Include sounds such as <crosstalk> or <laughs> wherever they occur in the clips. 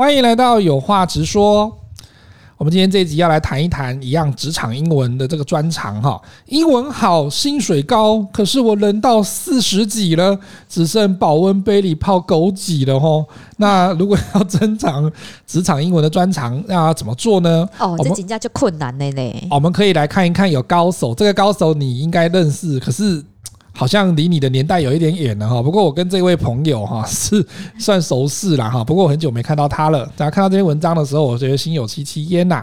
欢迎来到有话直说。我们今天这一集要来谈一谈一样职场英文的这个专长哈。英文好，薪水高，可是我人到四十几了，只剩保温杯里泡枸杞了哈。那如果要增长职场英文的专长，那要怎么做呢？哦，这评价就困难了嘞。我们可以来看一看有高手，这个高手你应该认识，可是。好像离你的年代有一点远了哈，不过我跟这位朋友哈 <laughs> 是算熟识了哈，不过我很久没看到他了。大家看到这篇文章的时候，我觉得心有戚戚焉呐。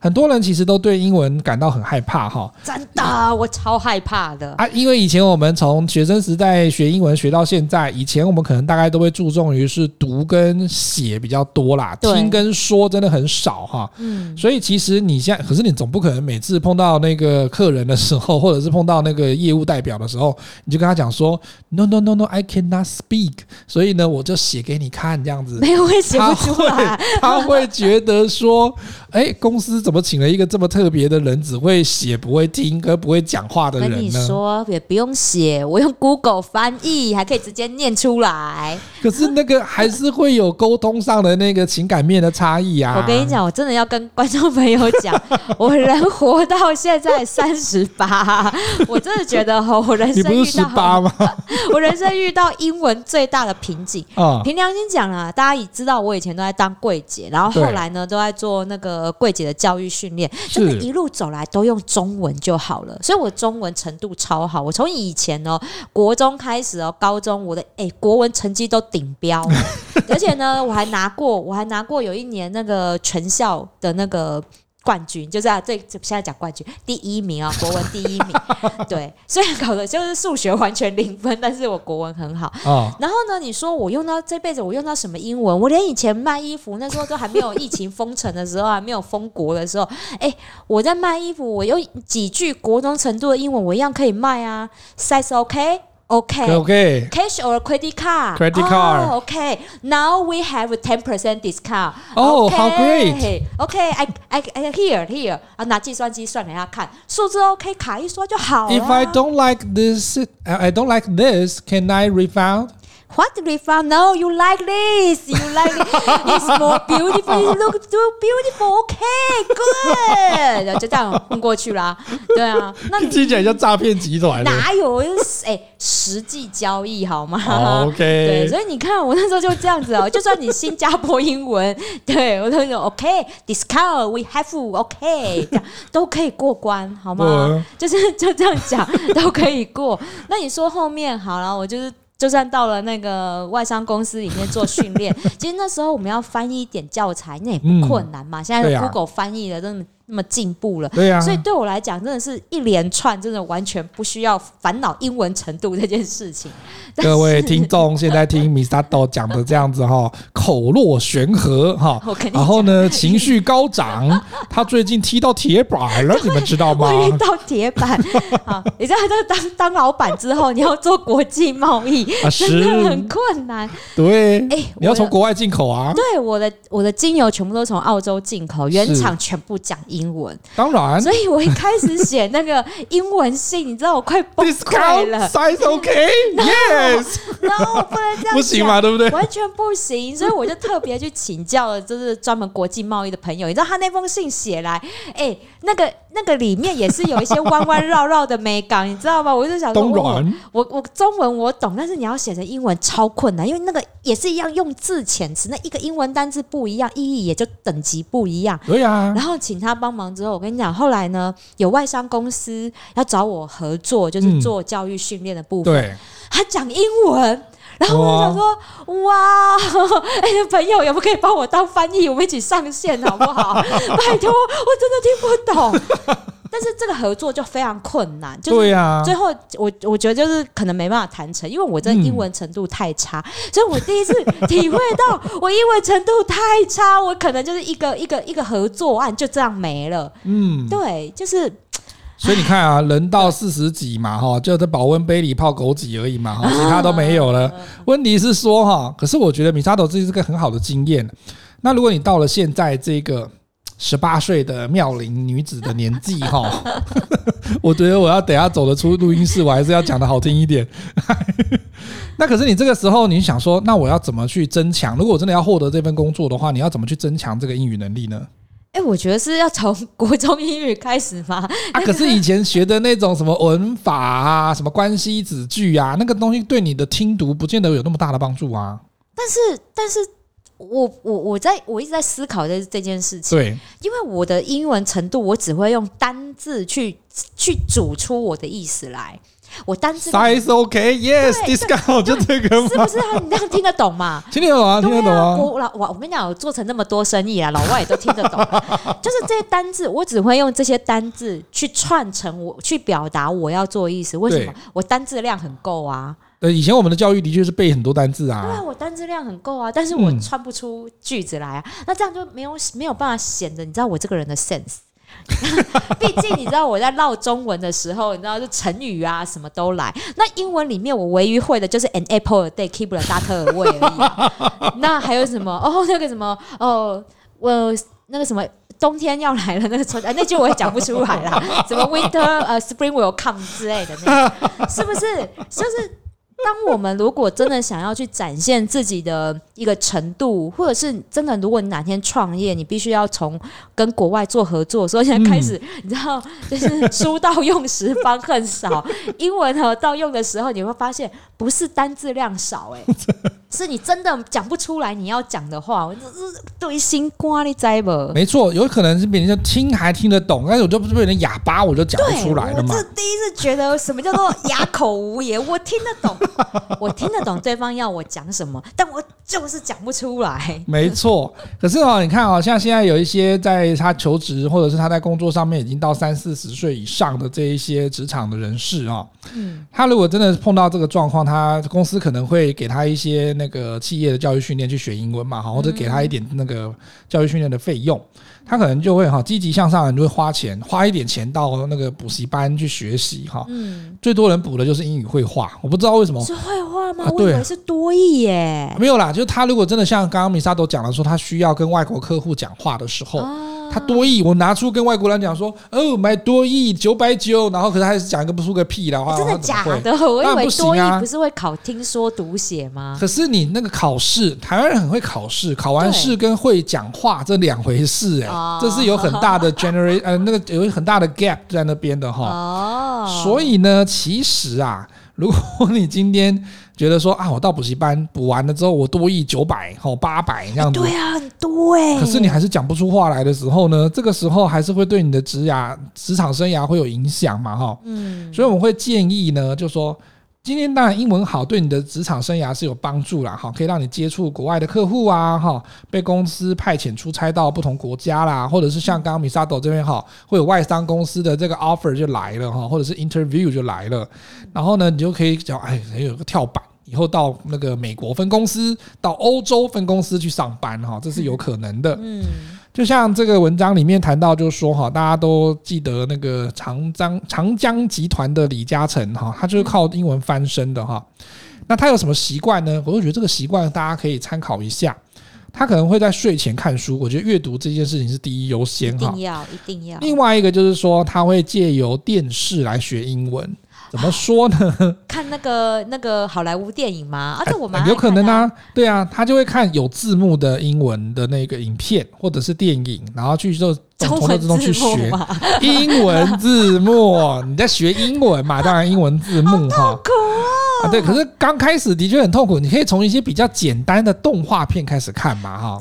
很多人其实都对英文感到很害怕哈，真的，我超害怕的啊！因为以前我们从学生时代学英文学到现在，以前我们可能大概都会注重于是读跟写比较多啦，听跟说真的很少哈。嗯，所以其实你现在，可是你总不可能每次碰到那个客人的时候，或者是碰到那个业务代表的时候，你就跟他讲说 “No no no no，I cannot speak”，所以呢，我就写给你看这样子，没有会写不出来，他会，他会觉得说，哎，公司。怎么请了一个这么特别的人，只会写不会听，和不会讲话的人呢？跟你说也不用写，我用 Google 翻译，还可以直接念出来。可是那个还是会有沟通上的那个情感面的差异啊！我跟你讲，我真的要跟观众朋友讲，<laughs> 我人活到现在三十八，我真的觉得哈，我人生遇到八吗？<laughs> 我人生遇到英文最大的瓶颈 <laughs> 啊！凭良心讲啊，大家也知道，我以前都在当柜姐，然后后来呢，都在做那个柜姐的教。教育训练，真的，一路走来都用中文就好了，所以我中文程度超好。我从以前哦，国中开始哦，高中我的诶国文成绩都顶标，<laughs> 而且呢，我还拿过，我还拿过有一年那个全校的那个。冠军就是啊，对，现在讲冠军第一名啊，国文第一名。<laughs> 对，虽然考的就是数学完全零分，但是我国文很好。哦。然后呢，你说我用到这辈子我用到什么英文？我连以前卖衣服那时候都还没有疫情封城的时候，还没有封国的时候，哎，我在卖衣服，我用几句国中程度的英文，我一样可以卖啊。Size OK。Okay. Okay. Cash or credit card? Credit card. Oh, okay. Now we have a ten percent discount. Oh, how great. Okay, I, I, I here, here. 啊，拿计算机算给他看，数字 OK，卡一刷就好了。If I don't like this, I don't like this. Can I refund? What refund? No, you like this. You like this. It's more beautiful. It looks too beautiful. Okay, good. 然后就这样混过去啦。对啊，那你听起来像诈骗集团。哪有？哎，实际交易好吗？Oh, OK。对，所以你看，我那时候就这样子哦。就算你新加坡英文，对我都说 OK。Discount we have OK，这样都可以过关，好吗？就是就这样讲都可以过。那你说后面好了，我就是。就算到了那个外商公司里面做训练，<laughs> 其实那时候我们要翻译一点教材，那也不困难嘛。现在 Google 翻译的真的。那么进步了，对呀，所以对我来讲，真的是一连串，真的完全不需要烦恼英文程度这件事情。<laughs> 各位听众，现在听 Misato 讲的这样子哈，口若悬河哈，然后呢，情绪高涨，他最近踢到铁板了，你们知道吗？踢到铁板 <laughs> 啊！你知道，他当当老板之后，你要做国际贸易，真的很困难。对，哎，你要从国外进口啊？对，我的我的精油全部都从澳洲进口，原厂全部讲英。英文当然，所以我一开始写那个英文信，你知道我快 <laughs> 崩溃了。Size OK，Yes，<laughs> 然后我不能这样，不行嘛，对不对？完全不行，所以我就特别去请教了，就是专门国际贸易的朋友。你知道他那封信写来，哎，那个那个里面也是有一些弯弯绕绕的美感，你知道吗？我就想说，<laughs> 我我，我中文我懂，但是你要写成英文超困难，因为那个也是一样用字遣词，那一个英文单字不一样，意义也就等级不一样。对呀，然后请他帮。帮忙之后，我跟你讲，后来呢，有外商公司要找我合作，就是做教育训练的部分。嗯、对，他讲英文，然后我就想说，哇，哎呀，朋友，有没有可以帮我当翻译？我们一起上线 <laughs> 好不好？拜托，我真的听不懂。<laughs> 但是这个合作就非常困难，就是最后我我觉得就是可能没办法谈成，因为我这英文程度太差，所以我第一次体会到我英文程度太差，我可能就是一个一个一个合作案就这样没了。嗯，对，就是。所以你看啊，人到四十几嘛，哈，就在保温杯里泡枸杞而已嘛，哈，其他都没有了。问题是说哈，可是我觉得 Misato 这是个很好的经验。那如果你到了现在这个。十八岁的妙龄女子的年纪哈，<laughs> 我觉得我要等下走得出录音室，我还是要讲得好听一点。<laughs> 那可是你这个时候，你想说，那我要怎么去增强？如果我真的要获得这份工作的话，你要怎么去增强这个英语能力呢？哎、欸，我觉得是要从国中英语开始吗？啊，可是以前学的那种什么文法啊，什么关系子句啊，那个东西对你的听读不见得有那么大的帮助啊。但是，但是我我我在我一直在思考这这件事情。对，因为我的英文程度，我只会用单字去去组出我的意思来。我单字 size OK yes discount 就这个吗？是不是啊？你这样听得懂吗？<laughs> 听得懂啊，听得懂啊。我老我我跟你讲，我做成那么多生意啊，老外也都听得懂。<laughs> 就是这些单字，我只会用这些单字去串成我去表达我要做的意思。为什么？我单字量很够啊。呃，以前我们的教育的确是背很多单字啊。对啊，我单字量很够啊，但是我串不出句子来啊。那这样就没有没有办法显得你知道我这个人的 sense。<laughs> 毕竟你知道我在唠中文的时候，你知道就成语啊什么都来。那英文里面我唯一会的就是 an apple a day keep the doctor away 而已。那还有什么？哦，那个什么？哦，我那个什么？冬天要来了，那个春啊，那句我也讲不出来啦。什么 winter 呃 spring will come 之类的，那个是不是？就是。当我们如果真的想要去展现自己的一个程度，或者是真的，如果你哪天创业，你必须要从跟国外做合作，所以现在开始，<laughs> 你知道，就是书到用时方恨少，英文和到用的时候，你会发现不是单字量少，哎，<laughs> 是你真的讲不出来你要讲的话，我就是对心瓜你知不？没错，有可能是别人听还听得懂，但是我就不是被人哑巴，我就讲不出来了嘛。我这第一次觉得什么叫做哑口无言，我听得懂。<laughs> 我听得懂对方要我讲什么，但我就是讲不出来。<laughs> 没错，可是哦，你看哦，像现在有一些在他求职或者是他在工作上面已经到三四十岁以上的这一些职场的人士啊，嗯，他如果真的碰到这个状况，他公司可能会给他一些那个企业的教育训练去学英文嘛，或者给他一点那个教育训练的费用。他可能就会哈积极向上，就会花钱花一点钱到那个补习班去学习哈。嗯，最多人补的就是英语绘画，我不知道为什么。是绘画吗？我以为是多义耶。没有啦，就是他如果真的像刚刚米萨都讲了，说他需要跟外国客户讲话的时候。他多益，我拿出跟外国人讲说，哦，买多益九百九，然后可是还是讲一个不出个屁的话，真的假的？<laughs> 我以为多益不是会考听说读写吗？可是你那个考试，台湾人很会考试，考完试跟会讲话这两回事哎，这是有很大的 <laughs> generate 呃，那个有很大的 gap 在那边的哈。哦，所以呢，其实啊，如果你今天。觉得说啊，我到补习班补完了之后，我多一九百或八百这样子。对啊，很多哎。可是你还是讲不出话来的时候呢，这个时候还是会对你的职涯、职场生涯会有影响嘛，哈。嗯。所以我们会建议呢，就说今天当然英文好，对你的职场生涯是有帮助啦，哈，可以让你接触国外的客户啊，哈，被公司派遣出差到不同国家啦，或者是像刚刚米萨朵这边哈，会有外商公司的这个 offer 就来了哈，或者是 interview 就来了，然后呢，你就可以讲，哎，有个跳板。以后到那个美国分公司，到欧洲分公司去上班哈，这是有可能的。嗯，就像这个文章里面谈到，就是说哈，大家都记得那个长江长江集团的李嘉诚哈，他就是靠英文翻身的哈。那他有什么习惯呢？我就觉得这个习惯大家可以参考一下。他可能会在睡前看书，我觉得阅读这件事情是第一优先哈。一定要，一定要。另外一个就是说，他会借由电视来学英文。怎么说呢？<laughs> 看那个那个好莱坞电影吗？啊，这我们、啊、有可能啊，对啊，他就会看有字幕的英文的那个影片或者是电影，然后去就从头至中去学英文字幕。你在学英文嘛？当然英文字幕哈。痛苦啊！啊，对，可是刚开始的确很痛苦。你可以从一些比较简单的动画片开始看嘛，哈。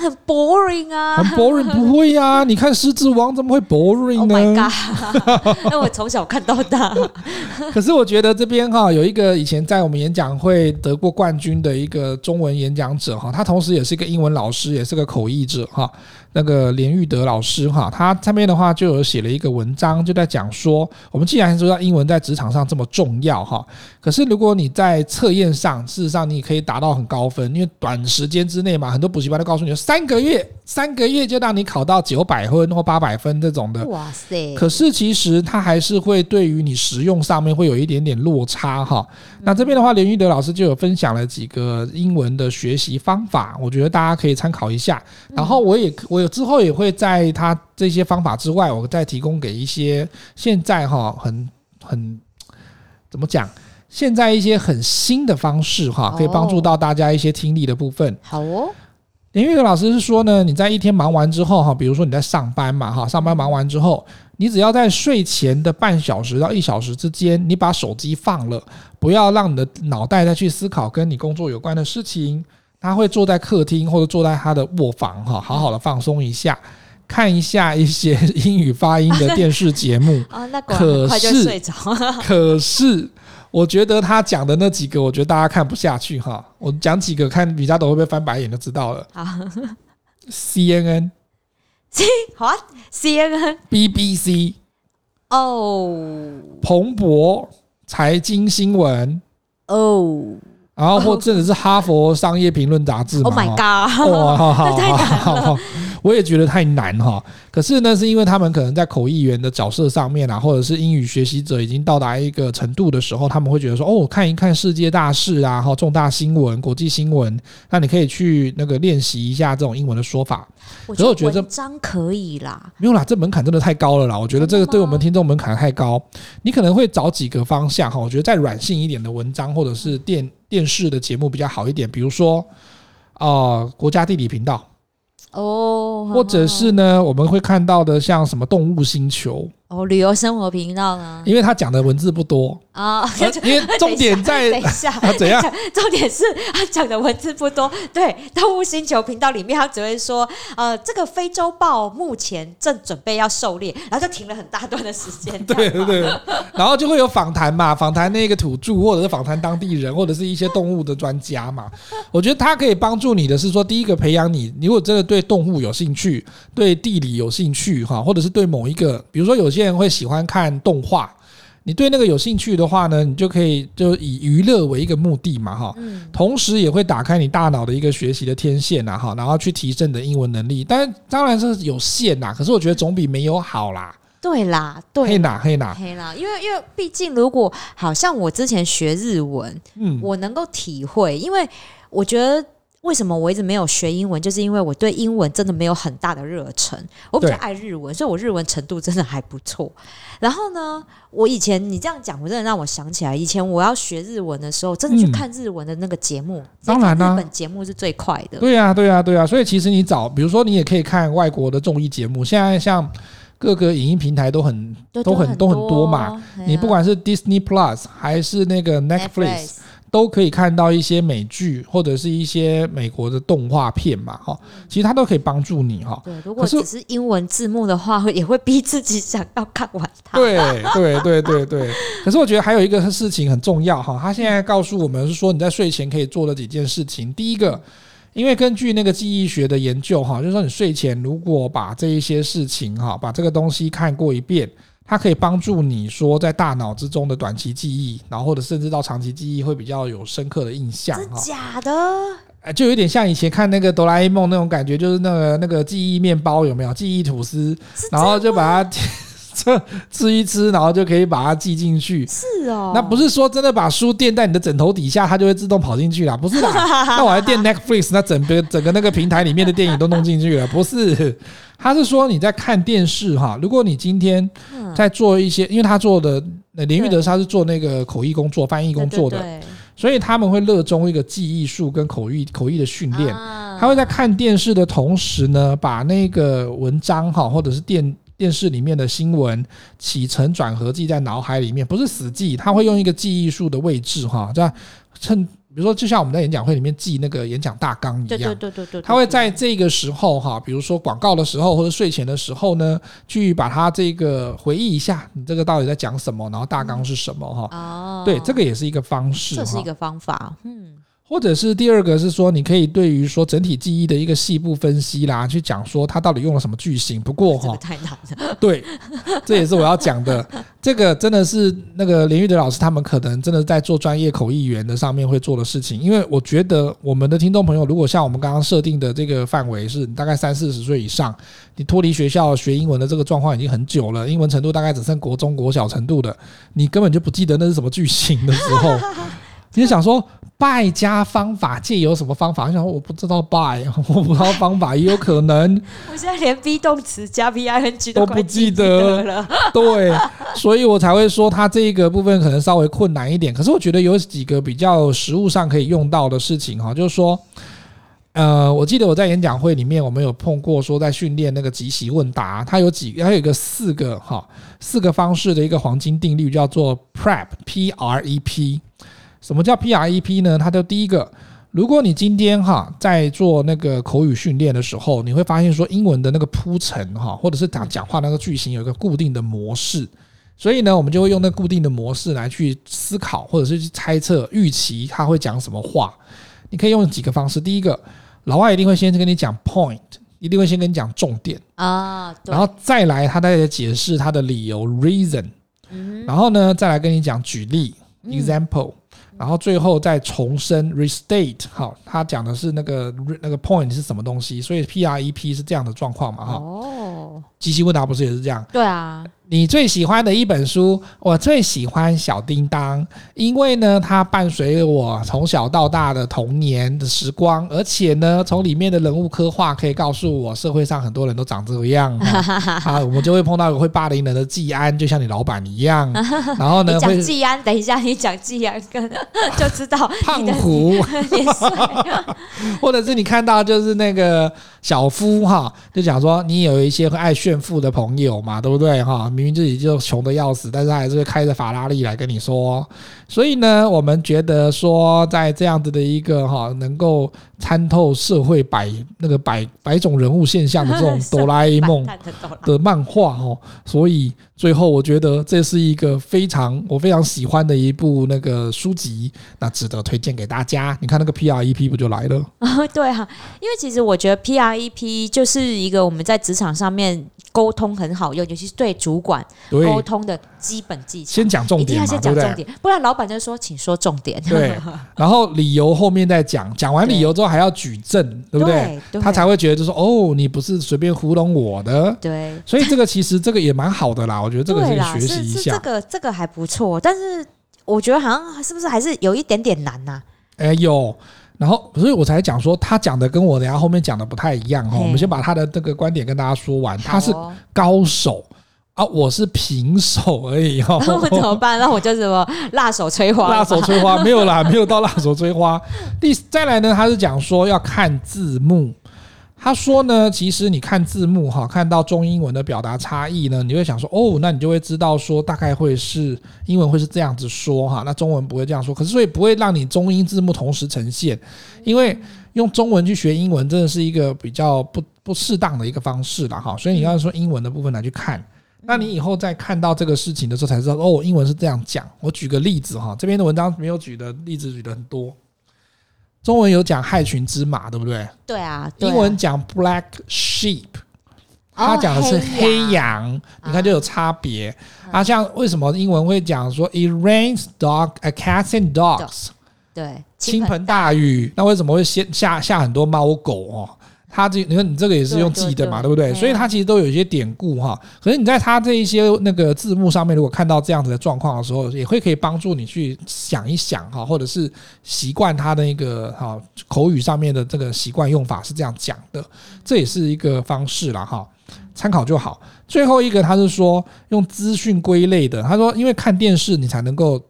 很 boring 啊，很 boring 不会呀、啊？<laughs> 你看《狮子王》怎么会 boring 呢？Oh my god！那我从小看到大。<laughs> 可是我觉得这边哈有一个以前在我们演讲会得过冠军的一个中文演讲者哈，他同时也是一个英文老师，也是个口译者哈。那个连玉德老师哈，他上面的话就有写了一个文章，就在讲说，我们既然知道英文在职场上这么重要哈，可是如果你在测验上，事实上你可以达到很高分，因为短时间之内嘛，很多补习班都告诉你，三个月，三个月就让你考到九百分或八百分这种的。哇塞！可是其实它还是会对于你实用上面会有一点点落差哈。那这边的话，连玉德老师就有分享了几个英文的学习方法，我觉得大家可以参考一下。然后我也我。之后也会在他这些方法之外，我再提供给一些现在哈很很怎么讲，现在一些很新的方式哈，可以帮助到大家一些听力的部分。好哦，林玉和老师是说呢，你在一天忙完之后哈，比如说你在上班嘛哈，上班忙完之后，你只要在睡前的半小时到一小时之间，你把手机放了，不要让你的脑袋再去思考跟你工作有关的事情。他会坐在客厅或者坐在他的卧房哈，好好的放松一下，看一下一些英语发音的电视节目。啊，<laughs> 那很快就睡着。<laughs> 可是，我觉得他讲的那几个，我觉得大家看不下去哈。我讲几个，看比加朵会不会翻白眼就知道了。好，CNN，C 好啊，CNN，BBC，哦，彭博财经新闻，哦。然后或者是哈佛商业评论杂志嘛？Oh my god！哇，好好好好，<laughs> 我也觉得太难哈。可是呢，是因为他们可能在口译员的角色上面啊，或者是英语学习者已经到达一个程度的时候，他们会觉得说：“哦，看一看世界大事啊，哈，重大新闻、国际新闻，那你可以去那个练习一下这种英文的说法。”我觉得文章可以啦，没有啦，这门槛真的太高了啦。我觉得这个对我们听众门槛太高。你可能会找几个方向哈，我觉得再软性一点的文章或者是电电视的节目比较好一点，比如说啊、呃，国家地理频道哦，或者是呢，我们会看到的像什么动物星球。哦，旅游生活频道呢？因为他讲的文字不多啊，<laughs> 因为重点在等一下，<laughs> 啊、怎样？<laughs> 重点是他讲的文字不多。对，动物星球频道里面，他只会说，呃，这个非洲豹目前正准备要狩猎，然后就停了很大段的时间。对对对，然后就会有访谈嘛，访谈那个土著，或者是访谈当地人，或者是一些动物的专家嘛。我觉得他可以帮助你的是说，第一个培养你，你如果真的对动物有兴趣，对地理有兴趣哈，或者是对某一个，比如说有些。人会喜欢看动画，你对那个有兴趣的话呢，你就可以就以娱乐为一个目的嘛，哈，同时也会打开你大脑的一个学习的天线呐，哈，然后去提升你的英文能力。但当然是有限呐，可是我觉得总比没有好啦。对啦，对，黑啦，黑啦，黑啦，因为因为毕竟如果好像我之前学日文，嗯，我能够体会，因为我觉得。为什么我一直没有学英文？就是因为我对英文真的没有很大的热忱。我比较爱日文，所以我日文程度真的还不错。然后呢，我以前你这样讲，我真的让我想起来，以前我要学日文的时候，真的去看日文的那个节目。当然啦，日本节目是最快的。对呀，对呀，对呀。所以其实你找，比如说你也可以看外国的综艺节目。现在像各个影音平台都很都很都很多嘛。你不管是 Disney Plus 还是那个 Netflix。都可以看到一些美剧或者是一些美国的动画片嘛，哈，其实它都可以帮助你哈。对，如果只是英文字幕的话，也会逼自己想要看完它。对，对，对，对，对。可是我觉得还有一个事情很重要哈，他现在告诉我们是说你在睡前可以做的几件事情。第一个，因为根据那个记忆学的研究哈，就是说你睡前如果把这一些事情哈，把这个东西看过一遍。它可以帮助你说在大脑之中的短期记忆，然后或者甚至到长期记忆会比较有深刻的印象。假的？哎，就有点像以前看那个哆啦 A 梦那种感觉，就是那个那个记忆面包有没有？记忆吐司，然后就把它吃吃一吃，然后就可以把它记进去。是哦，那不是说真的把书垫在你的枕头底下，它就会自动跑进去啦？不是啦，<laughs> 那我还垫 Netflix，那整个整个那个平台里面的电影都弄进去了，不是。他是说你在看电视哈，如果你今天在做一些，因为他做的林玉德他是做那个口译工作、翻译工作的，所以他们会热衷一个记忆术跟口译口译的训练。他会在看电视的同时呢，把那个文章哈或者是电电视里面的新闻起承转合记在脑海里面，不是死记，他会用一个记忆术的位置哈，这样趁。比如说，就像我们在演讲会里面记那个演讲大纲一样，对对对对对，他会在这个时候哈，比如说广告的时候或者睡前的时候呢，去把它这个回忆一下，你这个到底在讲什么，然后大纲是什么哈？哦，对，这个也是一个方式，这是一个方法，嗯。或者是第二个是说，你可以对于说整体记忆的一个细部分析啦，去讲说它到底用了什么句型。不过哈，太难了。<laughs> 对，这也是我要讲的。这个真的是那个连玉德老师他们可能真的在做专业口译员的上面会做的事情。因为我觉得我们的听众朋友，如果像我们刚刚设定的这个范围是大概三四十岁以上，你脱离学校学英文的这个状况已经很久了，英文程度大概只剩国中国小程度的，你根本就不记得那是什么句型的时候。你就想说。buy 加方法借由什么方法？我想说我不知道 buy，<laughs> 我不知道方法，也有可能。<laughs> 我现在连 be 动词加 v i n g 都不记得了。对，所以我才会说它这个部分可能稍微困难一点。可是我觉得有几个比较实务上可以用到的事情哈，就是说，呃，我记得我在演讲会里面我们有碰过，说在训练那个即席问答，它有几，它有一个四个哈，四个方式的一个黄金定律，叫做 prep p r e p。什么叫 PREP 呢？它就第一个，如果你今天哈在做那个口语训练的时候，你会发现说英文的那个铺陈哈，或者是讲讲话那个句型有一个固定的模式，所以呢，我们就会用那固定的模式来去思考，或者是去猜测预期他会讲什么话。你可以用几个方式，第一个，老外一定会先跟你讲 point，一定会先跟你讲重点啊，然后再来他再解释他的理由 reason，然后呢再来跟你讲举例 example。然后最后再重申 restate，好，他讲的是那个那个 point 是什么东西，所以 PREP 是这样的状况嘛，哈。即席问答不是也是这样？对啊。你最喜欢的一本书，我最喜欢小叮当，因为呢，它伴随我从小到大的童年的时光，而且呢，从里面的人物刻画可以告诉我，社会上很多人都长这个样。<laughs> 啊，我们就会碰到一个会霸凌人的季安，就像你老板一样。然后呢，讲季安，等一下你讲季安，跟就知道 <laughs> 胖虎，<laughs> 或者是你看到就是那个小夫哈，就讲说你有一些会爱炫炫富的朋友嘛，对不对哈？明明自己就穷的要死，但是他还是会开着法拉利来跟你说。所以呢，我们觉得说，在这样子的一个哈，能够参透社会百那个百百种人物现象的这种 <laughs> 哆啦 A 梦的漫画哦，所以最后我觉得这是一个非常我非常喜欢的一部那个书籍，那值得推荐给大家。你看那个 PREP 不就来了？<laughs> 对啊，因为其实我觉得 PREP 就是一个我们在职场上面。沟通很好用，尤其是对主管沟通的基本技巧。先讲重点，一定要先讲重点，不然老板就说：“请说重点。”对，<laughs> 然后理由后面再讲，讲完理由之后还要举证，对不对？他才会觉得就是说：“哦，你不是随便糊弄我的。”对，所以这个其实这个也蛮好的啦，我觉得这个可以学习一下。这个这个还不错，但是我觉得好像是不是还是有一点点难呐？哎，有。然后，所以我才讲说，他讲的跟我等下后面讲的不太一样哈。我们先把他的这个观点跟大家说完。他是高手啊，我是平手而已哈。<laughs> 那我怎么办？那我就什么辣手摧花？辣手摧花 <laughs> 没有啦，没有到辣手摧花。第再来呢，他是讲说要看字幕。他说呢，其实你看字幕哈，看到中英文的表达差异呢，你会想说哦，那你就会知道说大概会是英文会是这样子说哈，那中文不会这样说。可是所以不会让你中英字幕同时呈现，因为用中文去学英文真的是一个比较不不适当的一个方式了哈。所以你要说英文的部分来去看，那你以后再看到这个事情的时候才知道哦，英文是这样讲。我举个例子哈，这边的文章没有举的例子举的很多。中文有讲害群之马，对不对？对啊。英文讲 black sheep，他讲的是黑羊，你看就有差别。啊，像为什么英文会讲说 it rains dog a cats and dogs？对，倾盆大雨，那为什么会先下下很多猫狗哦？他这你看你这个也是用记的嘛，对不对？所以它其实都有一些典故哈。可是你在它这一些那个字幕上面，如果看到这样子的状况的时候，也会可以帮助你去想一想哈，或者是习惯它的一个哈口语上面的这个习惯用法是这样讲的，这也是一个方式了哈，参考就好。最后一个他是说用资讯归类的，他说因为看电视你才能够。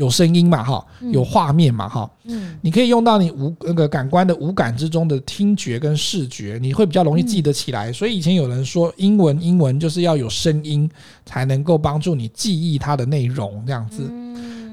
有声音嘛，哈，有画面嘛，哈，嗯，你可以用到你五那个感官的五感之中的听觉跟视觉，你会比较容易记得起来。所以以前有人说，英文英文就是要有声音才能够帮助你记忆它的内容这样子。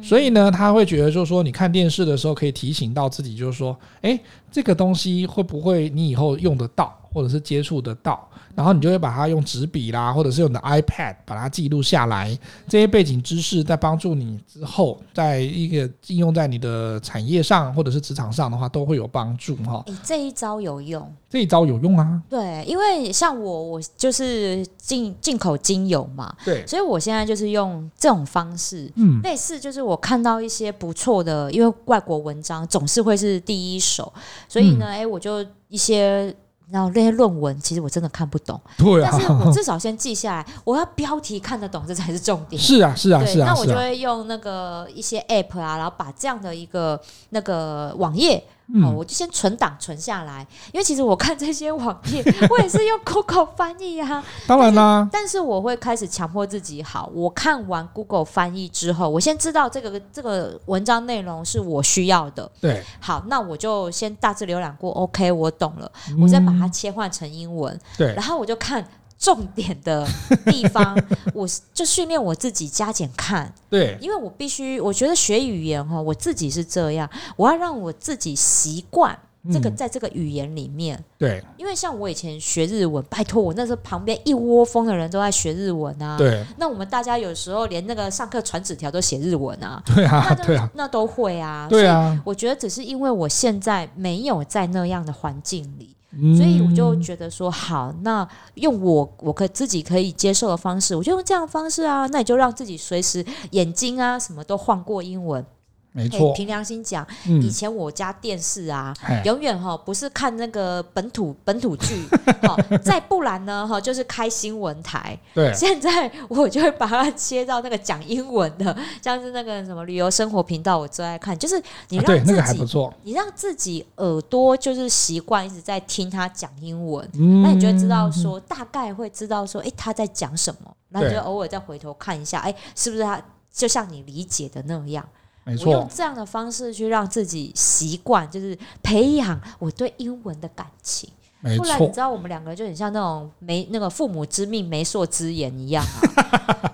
所以呢，他会觉得就是说，你看电视的时候可以提醒到自己，就是说，诶，这个东西会不会你以后用得到，或者是接触得到？然后你就会把它用纸笔啦，或者是用你的 iPad 把它记录下来，这些背景知识在帮助你之后，在一个应用在你的产业上或者是职场上的话，都会有帮助哈。诶，这一招有用，这一招有用啊。对，因为像我，我就是进进口精油嘛，对，所以我现在就是用这种方式，嗯，类似就是我看到一些不错的，因为外国文章总是会是第一手，所以呢，诶，我就一些。然后那些论文，其实我真的看不懂。对啊，但是我至少先记下来，我要标题看得懂，这才是重点。是啊，是啊，是啊。那我就会用那个一些 app 啊，然后把这样的一个那个网页。嗯、哦，我就先存档存下来，因为其实我看这些网页，<laughs> 我也是用 Google 翻译啊。当然啦，但是我会开始强迫自己，好，我看完 Google 翻译之后，我先知道这个这个文章内容是我需要的。对，好，那我就先大致浏览过，OK，我懂了，我再把它切换成英文。嗯、对，然后我就看。重点的地方，<laughs> 我就训练我自己加减看。对，因为我必须，我觉得学语言哈，我自己是这样，我要让我自己习惯这个在这个语言里面。对，因为像我以前学日文，拜托我那时候旁边一窝蜂的人都在学日文啊。对，那我们大家有时候连那个上课传纸条都写日文啊。对啊，对啊，那都会啊。对啊，我觉得只是因为我现在没有在那样的环境里。所以我就觉得说好，那用我我可自己可以接受的方式，我就用这样的方式啊。那你就让自己随时眼睛啊什么都换过英文。没错，凭良心讲，以前我家电视啊，永远哈不是看那个本土 <laughs> 本土剧，<laughs> 哈，再不然呢哈就是开新闻台。对，现在我就会把它切到那个讲英文的，<laughs> 像是那个什么旅游生活频道，我最爱看。就是你让自己，你让自己耳朵就是习惯一直在听他讲英文，那你就会知道说，大概会知道说，哎，他在讲什么，然后你就偶尔再回头看一下，哎，是不是他就像你理解的那样。没错，我用这样的方式去让自己习惯，就是培养我对英文的感情。没错，不然你知道我们两个就很像那种没那个父母之命媒妁之言一样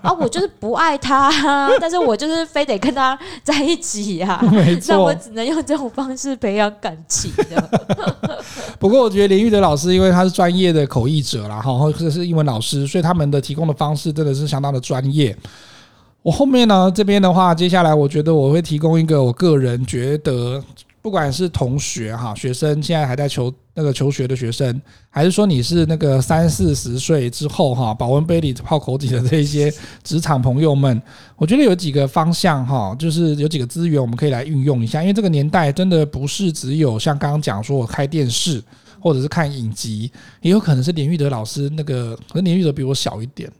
啊！<laughs> 啊，我就是不爱他，但是我就是非得跟他在一起呀、啊。<laughs> 没错，那我只能用这种方式培养感情的。<laughs> 不过我觉得林玉德老师，因为他是专业的口译者啦，哈，或者是英文老师，所以他们的提供的方式真的是相当的专业。我后面呢，这边的话，接下来我觉得我会提供一个我个人觉得，不管是同学哈，学生现在还在求那个求学的学生，还是说你是那个三四十岁之后哈，保温杯里泡枸杞的这一些职场朋友们，我觉得有几个方向哈，就是有几个资源我们可以来运用一下，因为这个年代真的不是只有像刚刚讲说我开电视或者是看影集，也有可能是连玉德老师那个，可能连玉德比我小一点。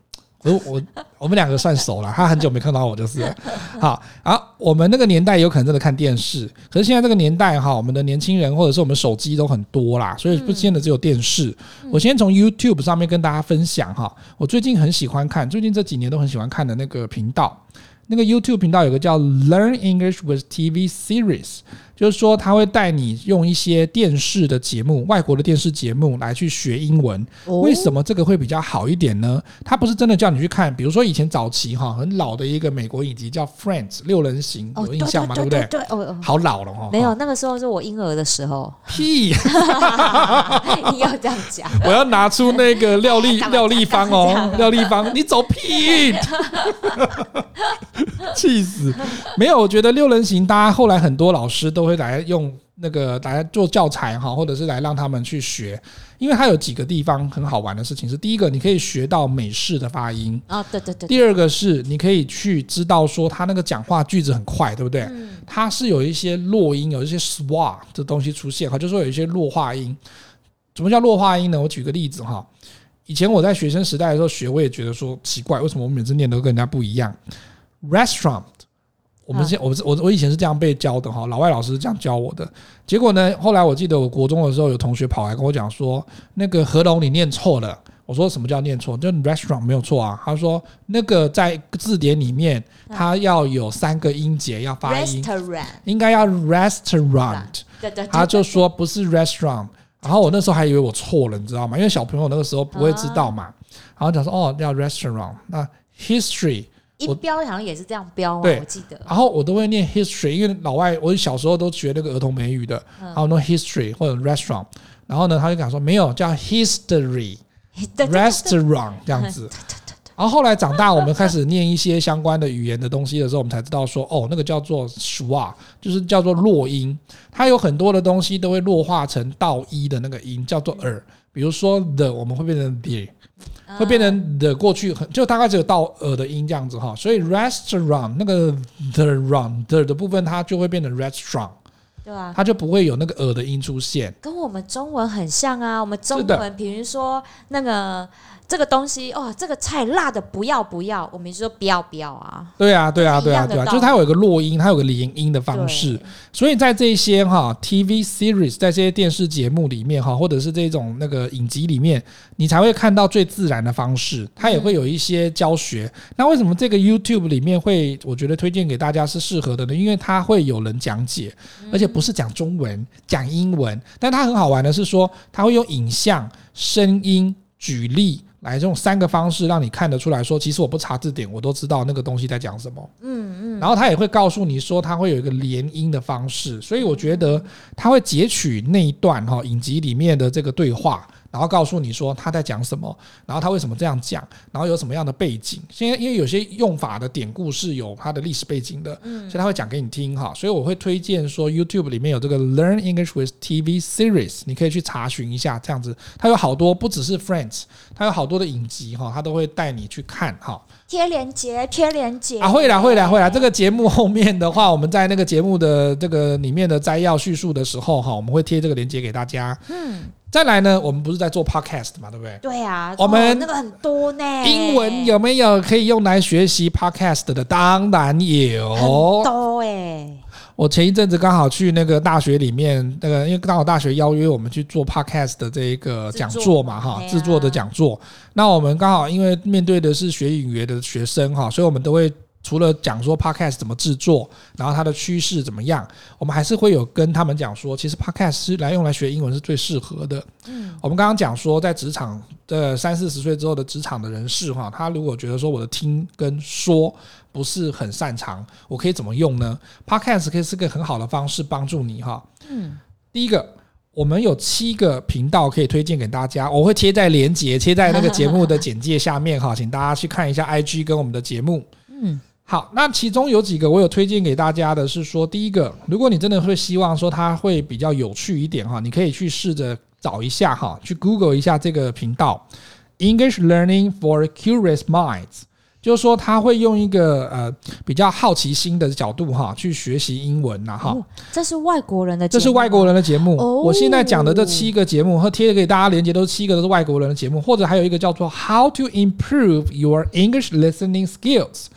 我我我们两个算熟了，他很久没看到我就是了。好，好，我们那个年代有可能真的看电视，可是现在这个年代哈，我们的年轻人或者是我们手机都很多啦，所以不见得只有电视。我先从 YouTube 上面跟大家分享哈，我最近很喜欢看，最近这几年都很喜欢看的那个频道。那个 YouTube 频道有个叫 Learn English with TV Series，就是说他会带你用一些电视的节目，外国的电视节目来去学英文。为什么这个会比较好一点呢？他不是真的叫你去看，比如说以前早期哈很老的一个美国影集叫 Friends 六人行，有印象吗？对不对？对哦，好老了哈。没有，那个时候是我婴儿的时候。屁，<laughs> 你要这样讲。<laughs> 我要拿出那个廖丽 <laughs> 廖丽芳哦，廖丽芳，你走屁。气死！没有，我觉得六人行，大家后来很多老师都会来用那个来做教材哈，或者是来让他们去学，因为它有几个地方很好玩的事情是：第一个，你可以学到美式的发音啊，对对对；第二个是你可以去知道说他那个讲话句子很快，对不对？它是有一些落音，有一些 schwa 的东西出现哈，就是说有一些弱化音。什么叫弱化音呢？我举个例子哈，以前我在学生时代的时候学，我也觉得说奇怪，为什么我每次念都跟人家不一样？Restaurant，我们现我我我以前是这样被教的哈，老外老师是这样教我的。结果呢，后来我记得我国中的时候，有同学跑来跟我讲说，那个合龙你念错了。我说什么叫念错？就 restaurant 没有错啊。他说那个在字典里面，它要有三个音节要发音，应该要 restaurant。他就说不是 restaurant。然后我那时候还以为我错了，你知道吗？因为小朋友那个时候不会知道嘛。然后讲说哦，叫 restaurant。那 history。一标好像也是这样标啊，对，我记得。然后我都会念 history，因为老外我小时候都学那个儿童美语的，然后弄 history 或者 restaurant，然后呢他就讲说没有叫 history <laughs> restaurant 这样子。<laughs> 然后后来长大，我们开始念一些相关的语言的东西的时候，我们才知道说哦，那个叫做 schwa，就是叫做弱音，它有很多的东西都会弱化成倒一的那个音，叫做耳。比如说 the，我们会变成 the。会变成的过去很就大概只有到呃的音这样子哈，所以 restaurant 那个 the run the 的部分它就会变成 restaurant，对啊，它就不会有那个呃的音出现。跟我们中文很像啊，我们中文比如说那个。这个东西哦，这个菜辣的不要不要，我们就说不要不要啊。对啊，对啊，对啊，对啊，就是它有一个落音，它有个连音的方式。所以在这些哈 TV series，在这些电视节目里面哈，或者是这种那个影集里面，你才会看到最自然的方式。它也会有一些教学。嗯、那为什么这个 YouTube 里面会，我觉得推荐给大家是适合的呢？因为它会有人讲解，而且不是讲中文，讲英文。但它很好玩的是说，它会用影像、声音举例。来，这种三个方式让你看得出来说，其实我不查字典，我都知道那个东西在讲什么。嗯嗯。然后他也会告诉你说，他会有一个联音的方式，所以我觉得他会截取那一段哈影集里面的这个对话。然后告诉你说他在讲什么，然后他为什么这样讲，然后有什么样的背景。现在因为有些用法的典故是有它的历史背景的，嗯，所以他会讲给你听哈。所以我会推荐说 YouTube 里面有这个 Learn English with TV Series，你可以去查询一下。这样子，它有好多不只是 Friends，它有好多的影集哈，它都会带你去看哈。贴连接，贴连接啊，会啦会啦会啦。这个节目后面的话，我们在那个节目的这个里面的摘要叙述的时候哈，我们会贴这个连接给大家。嗯。再来呢，我们不是在做 podcast 嘛，对不对？对啊，我们那个很多呢。英文有没有可以用来学习 podcast 的？当然有，很多哎。我前一阵子刚好去那个大学里面，那个因为刚好大学邀约我们去做 podcast 的这一个讲座嘛，哈，制作的讲座。那我们刚好因为面对的是学语言的学生哈，所以我们都会。除了讲说 podcast 怎么制作，然后它的趋势怎么样，我们还是会有跟他们讲说，其实 podcast 是来用来学英文是最适合的。嗯，我们刚刚讲说，在职场的三四十岁之后的职场的人士哈，他如果觉得说我的听跟说不是很擅长，我可以怎么用呢？podcast 可以是个很好的方式帮助你哈。嗯，第一个，我们有七个频道可以推荐给大家，我会贴在连接，贴在那个节目的简介下面哈，<laughs> 请大家去看一下 IG 跟我们的节目。嗯。好，那其中有几个我有推荐给大家的是说，第一个，如果你真的会希望说它会比较有趣一点哈，你可以去试着找一下哈，去 Google 一下这个频道，English Learning for Curious Minds，就是说他会用一个呃比较好奇心的角度哈去学习英文呐哈。这是外国人的节目，这是外国人的节目。我现在讲的这七个节目和贴给大家连接都是七个都是外国人的节目，或者还有一个叫做 How to Improve Your English Listening Skills。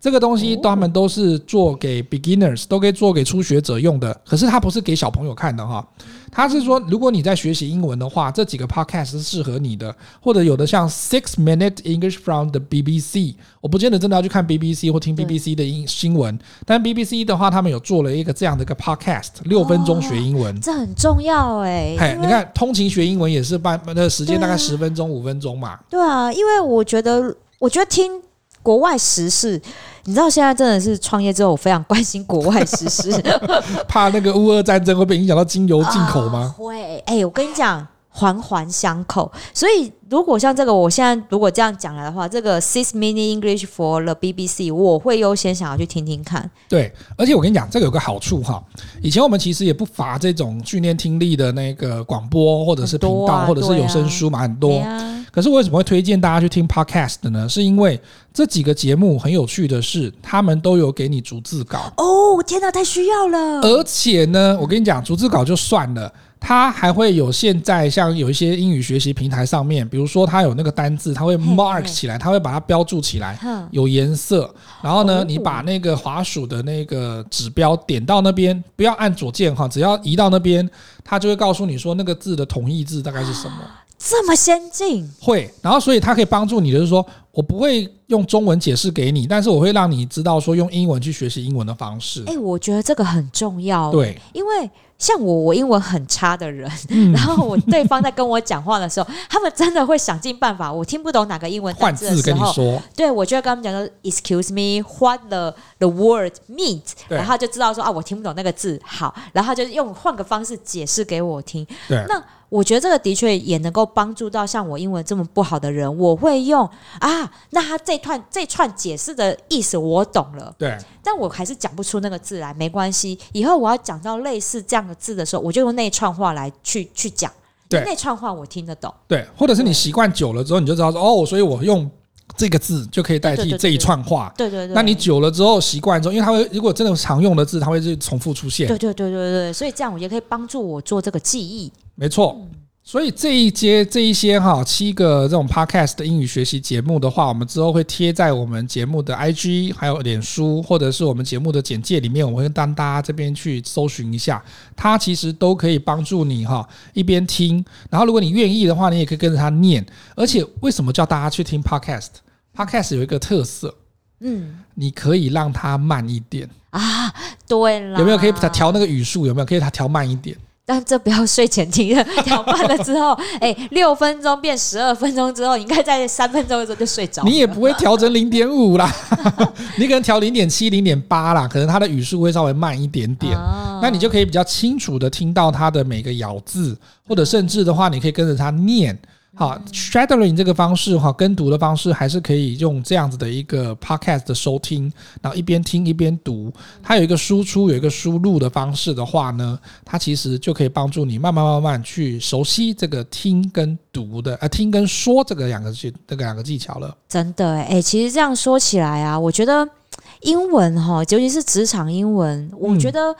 这个东西他们都是做给 beginners，都可以做给初学者用的。可是它不是给小朋友看的哈，它是说如果你在学习英文的话，这几个 podcast 是适合你的。或者有的像 Six Minute English from the BBC，我不见得真的要去看 BBC 或听 BBC 的英新闻，但 BBC 的话，他们有做了一个这样的一个 podcast，六分钟学英文，这很重要哎。嘿，你看通勤学英文也是半那时间大概十分钟五分钟嘛。对啊，因为我觉得，我觉得听。国外时事，你知道现在真的是创业之后，我非常关心国外时事，<laughs> 怕那个乌俄战争会被影响到精油进口吗？呃、会，哎、欸，我跟你讲。环环相扣，所以如果像这个，我现在如果这样讲来的话，这个 Six Minute English for the BBC，我会优先想要去听听看。对，而且我跟你讲，这个有个好处哈。以前我们其实也不乏这种训练听力的那个广播，或者是频道，或者是有声书嘛，很多。可是我为什么会推荐大家去听 Podcast 的呢？是因为这几个节目很有趣的是，他们都有给你逐字稿。哦，天哪，太需要了！而且呢，我跟你讲，逐字稿就算了。它还会有现在像有一些英语学习平台上面，比如说它有那个单字，它会 mark 起来，它会把它标注起来，有颜色。然后呢，你把那个滑鼠的那个指标点到那边，不要按左键哈，只要移到那边，它就会告诉你说那个字的同义字大概是什么。这么先进？会。然后所以它可以帮助你，就是说我不会用中文解释给你，但是我会让你知道说用英文去学习英文的方式。哎，我觉得这个很重要。对，因为。像我，我英文很差的人，嗯、然后我对方在跟我讲话的时候，他们真的会想尽办法。我听不懂哪个英文单字的时候，对，我就会跟他们讲说：“Excuse me, what the the word means？” 然后就知道说啊，我听不懂那个字。好，然后就用换个方式解释给我听。对，那。我觉得这个的确也能够帮助到像我英文这么不好的人。我会用啊，那他这串这串解释的意思我懂了，对，但我还是讲不出那个字来。没关系，以后我要讲到类似这样的字的时候，我就用那串话来去去讲。对，那串话我听得懂。对，或者是你习惯久了之后，你就知道说哦，所以我用这个字就可以代替这一串话。对对对。那你久了之后习惯之后，因为它会如果真的常用的字，它会是重复出现。对对对对对。所以这样我也可以帮助我做这个记忆。没错。嗯所以这一节这一些哈七个这种 podcast 的英语学习节目的话，我们之后会贴在我们节目的 IG 还有脸书，或者是我们节目的简介里面，我会让大家这边去搜寻一下，它其实都可以帮助你哈一边听，然后如果你愿意的话，你也可以跟着它念。而且为什么叫大家去听 podcast？podcast 有一个特色，嗯，你可以让它慢一点啊。对了，有没有可以调那个语速？有没有可以它调慢一点？但这不要睡前听了，<laughs> 调慢了之后，<laughs> 哎，六分钟变十二分钟之后，你应该在三分钟的时候就睡着。你也不会调成零点五啦，<laughs> 你可能调零点七、零点八啦，可能它的语速会稍微慢一点点，哦、那你就可以比较清楚的听到它的每个咬字，或者甚至的话，你可以跟着它念。好，shadowing 这个方式哈，跟读的方式还是可以用这样子的一个 podcast 的收听，然后一边听一边读，它有一个输出有一个输入的方式的话呢，它其实就可以帮助你慢慢慢慢去熟悉这个听跟读的，呃，听跟说这个两个技这个两个技巧了。真的哎、欸，其实这样说起来啊，我觉得英文哈，尤其是职场英文，我觉得。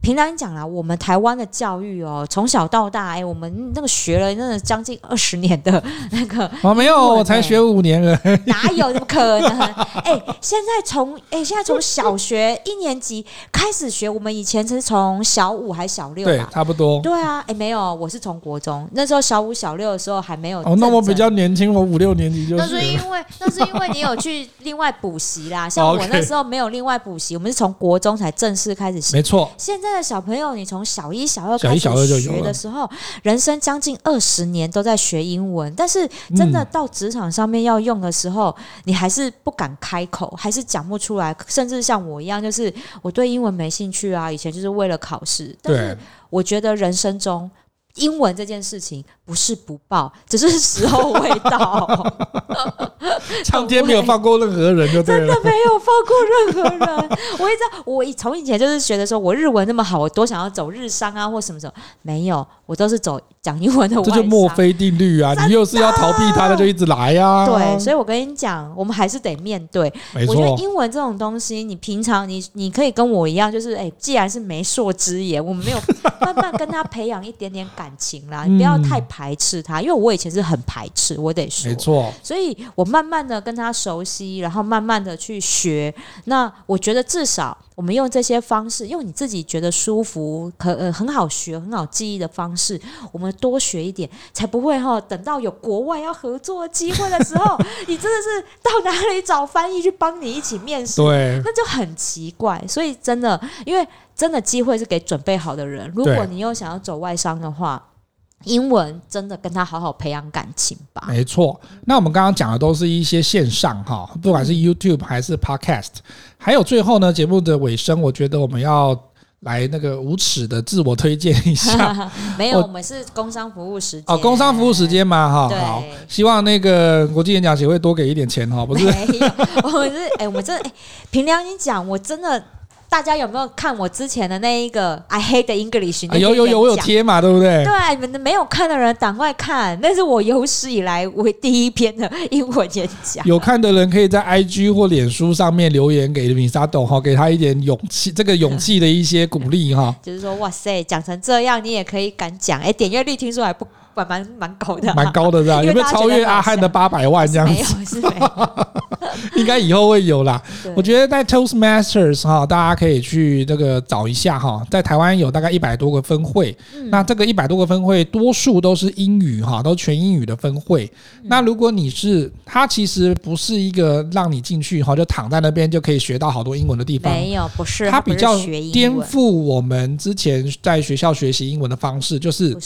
平常讲啦，我们台湾的教育哦，从小到大，哎，我们那个学了那个将近二十年的那个，<laughs> 哦，没有，我才学五年了，<laughs> 哪有？怎么可能？<laughs> 哎，现在从哎，现在从小学一年级开始学，我们以前是从小五还是小六？对，差不多。对啊，哎，没有，我是从国中，那时候小五小六的时候还没有。哦，那我比较年轻，我五六年级就。那是因为那是因为你有去另外补习啦，像我那时候没有另外补习，我们是从国中才正式开始学。没错，现在。现在的小朋友，你从小一、小二开始学的时候，人生将近二十年都在学英文，但是真的到职场上面要用的时候，你还是不敢开口，还是讲不出来，甚至像我一样，就是我对英文没兴趣啊，以前就是为了考试。但是我觉得人生中。英文这件事情不是不报，只是时候未到。<laughs> 上天没有放过任何人，就对了。真的没有放过任何人。我一直我从以前就是觉得说，我日文那么好，我多想要走日商啊，或什么什么。没有，我都是走讲英文的。这就墨菲定律啊！<laughs> 你又是要逃避他的，就一直来啊。对，所以我跟你讲，我们还是得面对。没错。我觉得英文这种东西，你平常你你可以跟我一样，就是哎，既然是媒妁之言，我们没有慢慢跟他培养一点点感。感情啦，你不要太排斥他，因为我以前是很排斥，我得说，没错。所以我慢慢的跟他熟悉，然后慢慢的去学。那我觉得至少我们用这些方式，用你自己觉得舒服、可呃很好学、很好记忆的方式，我们多学一点，才不会哈。等到有国外要合作机会的时候，<laughs> 你真的是到哪里找翻译去帮你一起面试？对，那就很奇怪。所以真的，因为。真的机会是给准备好的人。如果你又想要走外商的话，英文真的跟他好好培养感情吧。没错。那我们刚刚讲的都是一些线上哈，不管是 YouTube 还是 Podcast，还有最后呢，节目的尾声，我觉得我们要来那个无耻的自我推荐一下。<laughs> 没有，我们是工商服务时间哦，工商服务时间嘛哈。好，希望那个国际演讲协会多给一点钱哈，不是？没有，我们是哎，我们真的哎，凭良心讲，我真的。大家有没有看我之前的那一个 I hate the English？有有有，我有贴嘛，对不对？对，你们没有看的人赶快看，那是我有史以来为第一篇的英文演讲。有看的人可以在 IG 或脸书上面留言给米沙董哈，给他一点勇气，这个勇气的一些鼓励哈。<laughs> 就是说，哇塞，讲成这样你也可以敢讲，哎，点阅率听说还不蛮蛮蛮高的，蛮高的是吧？有没有超越阿汉的八百万这样子？没有，是没有。<laughs> 应该以后会有啦。我觉得在 Toastmasters 哈，大家可以去这个找一下哈，在台湾有大概一百多个分会。那这个一百多个分会，多数都是英语哈，都全英语的分会。那如果你是，它其实不是一个让你进去哈，就躺在那边就可以学到好多英文的地方。没有，不是。它比较颠覆我们之前在学校学习英文的方式，就是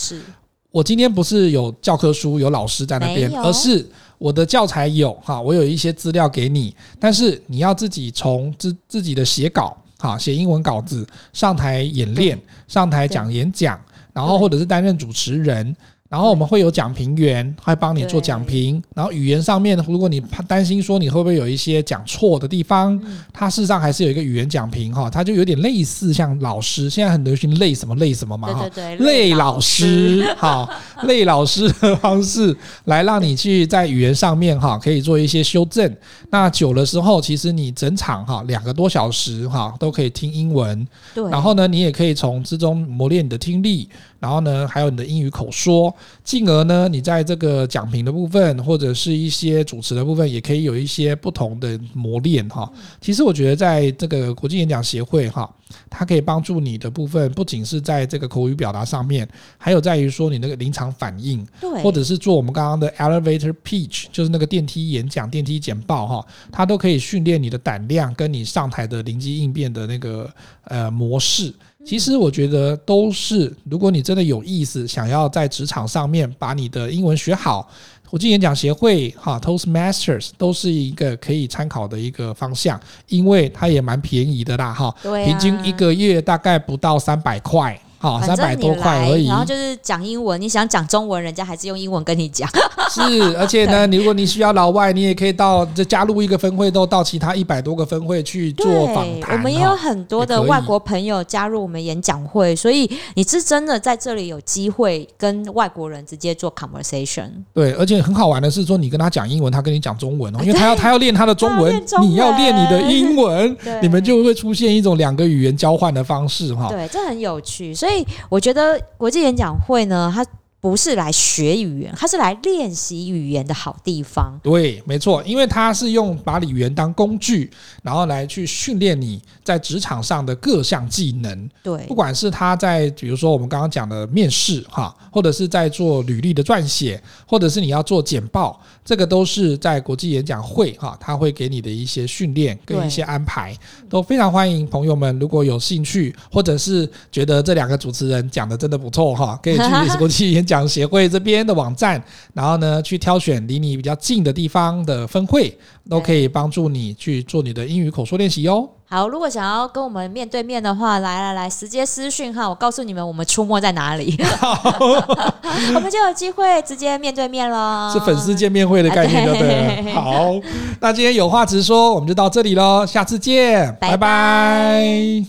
我今天不是有教科书有老师在那边，而是。我的教材有哈，我有一些资料给你，但是你要自己从自自己的写稿哈，写英文稿子，上台演练，上台讲演讲，然后或者是担任主持人，然后我们会有讲评员，会帮你做讲评。然后语言上面，如果你怕担心说你会不会有一些讲错的地方，它事实上还是有一个语言讲评哈，它就有点类似像老师，现在很流行类什么类什么嘛哈，类老师 <laughs> 哈，类老师的方式来让你去在语言上面哈可以做一些修正。那久的时候，其实你整场哈两个多小时哈都可以听英文，对，然后呢，你也可以从之中磨练你的听力。然后呢，还有你的英语口说，进而呢，你在这个讲评的部分或者是一些主持的部分，也可以有一些不同的磨练哈。其实我觉得，在这个国际演讲协会哈，它可以帮助你的部分，不仅是在这个口语表达上面，还有在于说你那个临场反应，对，或者是做我们刚刚的 elevator pitch，就是那个电梯演讲、电梯简报哈，它都可以训练你的胆量跟你上台的灵机应变的那个呃模式。其实我觉得都是，如果你真的有意思，想要在职场上面把你的英文学好，国际演讲协会哈 Toastmasters 都是一个可以参考的一个方向，因为它也蛮便宜的啦哈，平均一个月大概不到三百块。好，三百多块而已。然后就是讲英文，你想讲中文，人家还是用英文跟你讲。<laughs> 是，而且呢，如果你需要老外，你也可以到这加入一个分会，都到其他一百多个分会去做访谈。我们也有很多的外国朋友加入我们演讲会，所以你是真的在这里有机会跟外国人直接做 conversation。对，而且很好玩的是说，你跟他讲英文，他跟你讲中文哦，<laughs> 因为他要他要练他的中文，你要练你的英文，<laughs> 你们就会出现一种两个语言交换的方式哈。对，这很有趣，所以。所以我觉得国际演讲会呢，它不是来学语言，它是来练习语言的好地方。对，没错，因为它是用把语言当工具，然后来去训练你在职场上的各项技能。对，不管是他在比如说我们刚刚讲的面试哈，或者是在做履历的撰写，或者是你要做简报。这个都是在国际演讲会哈，他会给你的一些训练跟一些安排，都非常欢迎朋友们，如果有兴趣，或者是觉得这两个主持人讲的真的不错哈，可以去 <laughs> 国际演讲协会这边的网站，然后呢去挑选离你比较近的地方的分会，都可以帮助你去做你的英语口说练习哟。好，如果想要跟我们面对面的话，来来来，直接私讯哈，我告诉你们我们出没在哪里，<laughs> 我们就有机会直接面对面了。是粉丝见面会的概念，对不对？好，那今天有话直说，我们就到这里喽，下次见，拜拜。拜拜。